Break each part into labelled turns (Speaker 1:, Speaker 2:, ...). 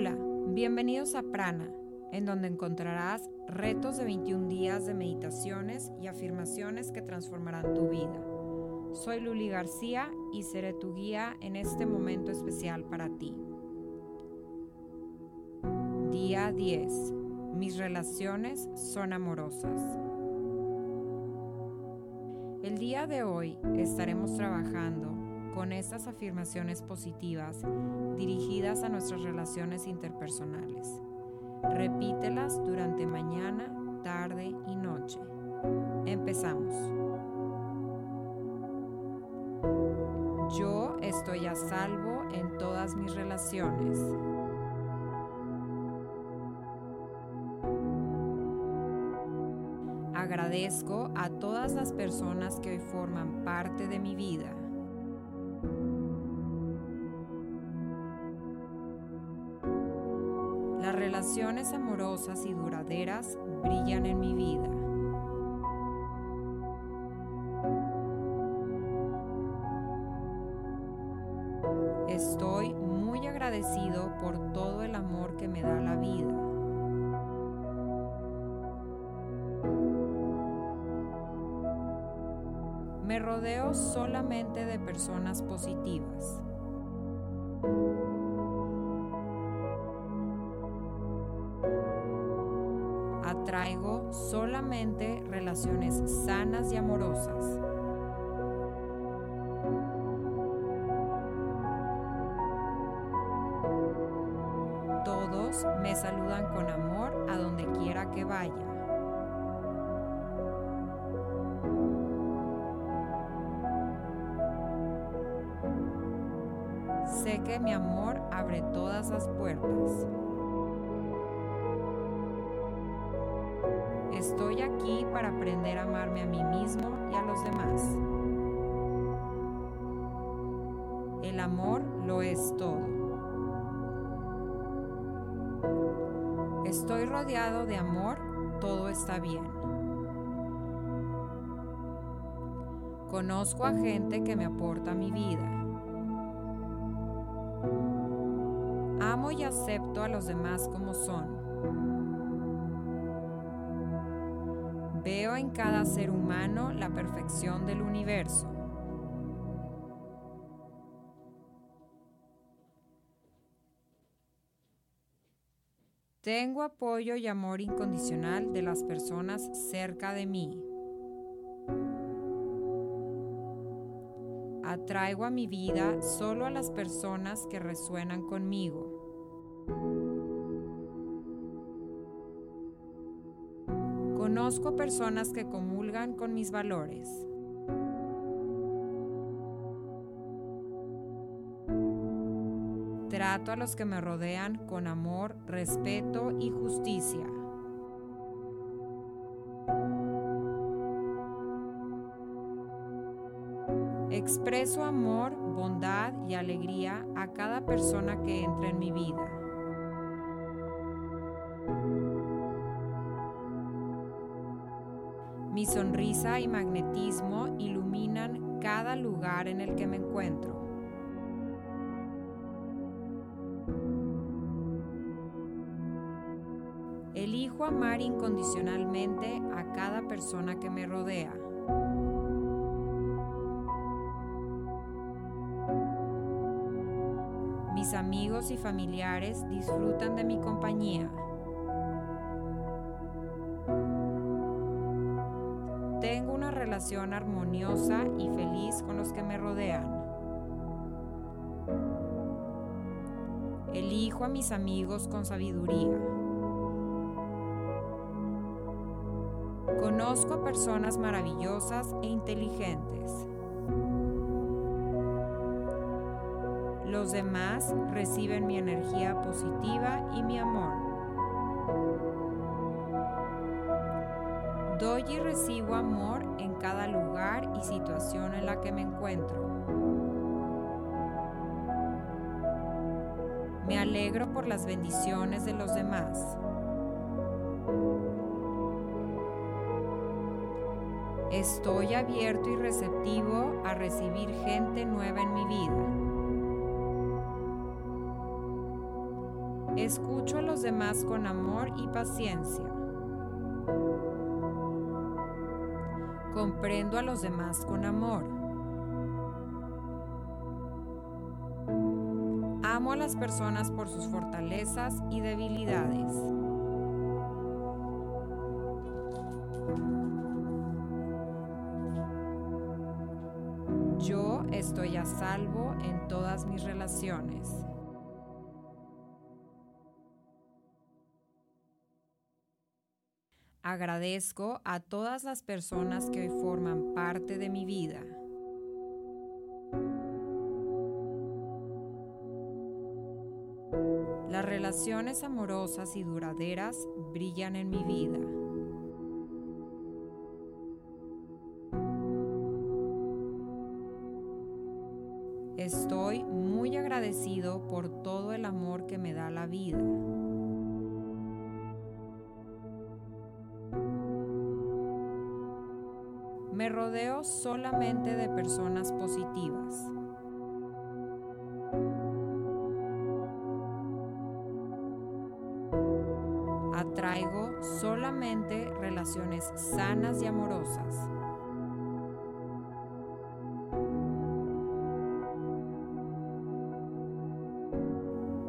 Speaker 1: Hola, bienvenidos a Prana, en donde encontrarás retos de 21 días de meditaciones y afirmaciones que transformarán tu vida. Soy Luli García y seré tu guía en este momento especial para ti. Día 10. Mis relaciones son amorosas. El día de hoy estaremos trabajando con estas afirmaciones positivas dirigidas a nuestras relaciones interpersonales. Repítelas durante mañana, tarde y noche. Empezamos. Yo estoy a salvo en todas mis relaciones. Agradezco a todas las personas que hoy forman parte de mi vida. Relaciones amorosas y duraderas brillan en mi vida. Estoy muy agradecido por todo el amor que me da la vida. Me rodeo solamente de personas positivas. Atraigo solamente relaciones sanas y amorosas. Todos me saludan con amor a donde quiera que vaya. Sé que mi amor abre todas las puertas. Estoy aquí para aprender a amarme a mí mismo y a los demás. El amor lo es todo. Estoy rodeado de amor, todo está bien. Conozco a gente que me aporta mi vida. Amo y acepto a los demás como son. Veo en cada ser humano la perfección del universo. Tengo apoyo y amor incondicional de las personas cerca de mí. Atraigo a mi vida solo a las personas que resuenan conmigo. Conozco personas que comulgan con mis valores. Trato a los que me rodean con amor, respeto y justicia. Expreso amor, bondad y alegría a cada persona que entra en mi vida. Mi sonrisa y magnetismo iluminan cada lugar en el que me encuentro. Elijo amar incondicionalmente a cada persona que me rodea. Mis amigos y familiares disfrutan de mi compañía. Relación armoniosa y feliz con los que me rodean. Elijo a mis amigos con sabiduría. Conozco a personas maravillosas e inteligentes. Los demás reciben mi energía positiva y mi amor. Recibo amor en cada lugar y situación en la que me encuentro. Me alegro por las bendiciones de los demás. Estoy abierto y receptivo a recibir gente nueva en mi vida. Escucho a los demás con amor y paciencia. Comprendo a los demás con amor. Amo a las personas por sus fortalezas y debilidades. Yo estoy a salvo en todas mis relaciones. Agradezco a todas las personas que hoy forman parte de mi vida. Las relaciones amorosas y duraderas brillan en mi vida. Estoy muy agradecido por todo el amor que me da la vida. Me rodeo solamente de personas positivas. Atraigo solamente relaciones sanas y amorosas.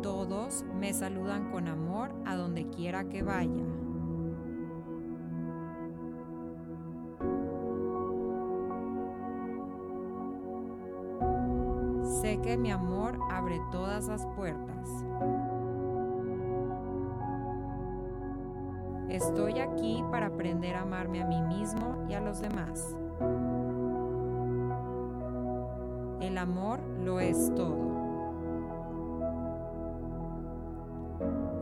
Speaker 1: Todos me saludan con amor a donde quiera que vaya. Sé que mi amor abre todas las puertas. Estoy aquí para aprender a amarme a mí mismo y a los demás. El amor lo es todo.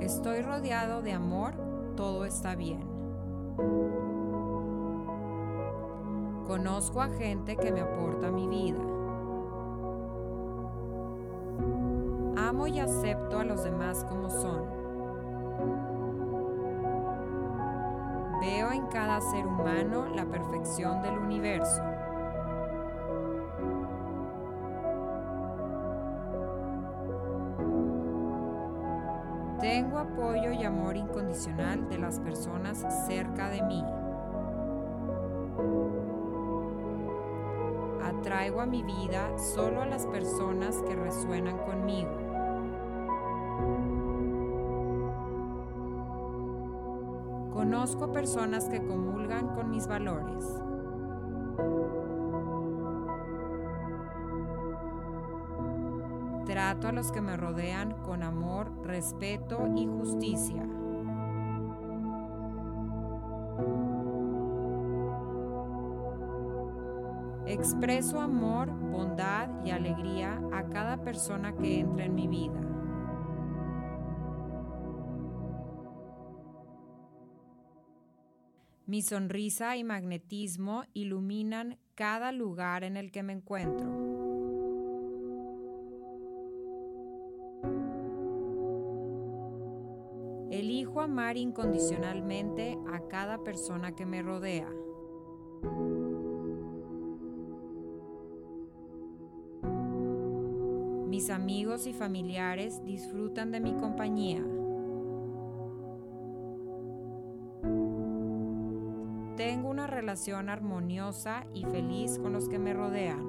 Speaker 1: Estoy rodeado de amor, todo está bien. Conozco a gente que me aporta mi vida. Y acepto a los demás como son. Veo en cada ser humano la perfección del universo. Tengo apoyo y amor incondicional de las personas cerca de mí. Atraigo a mi vida solo a las personas que resuenan conmigo. Conozco personas que comulgan con mis valores. Trato a los que me rodean con amor, respeto y justicia. Expreso amor, bondad y alegría a cada persona que entra en mi vida. Mi sonrisa y magnetismo iluminan cada lugar en el que me encuentro. Elijo amar incondicionalmente a cada persona que me rodea. Mis amigos y familiares disfrutan de mi compañía. Relación armoniosa y feliz con los que me rodean.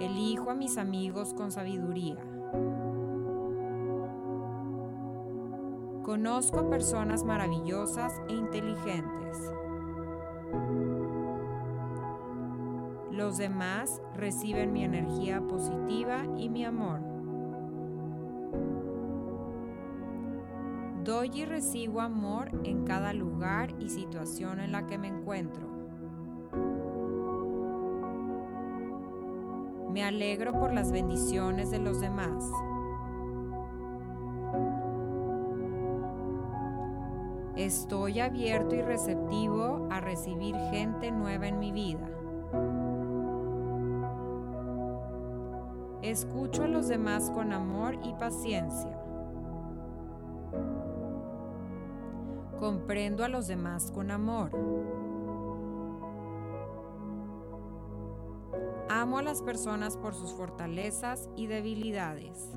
Speaker 1: Elijo a mis amigos con sabiduría. Conozco a personas maravillosas e inteligentes. Los demás reciben mi energía positiva y mi amor. Doy y recibo amor en cada lugar y situación en la que me encuentro. Me alegro por las bendiciones de los demás. Estoy abierto y receptivo a recibir gente nueva en mi vida. Escucho a los demás con amor y paciencia. Comprendo a los demás con amor. Amo a las personas por sus fortalezas y debilidades.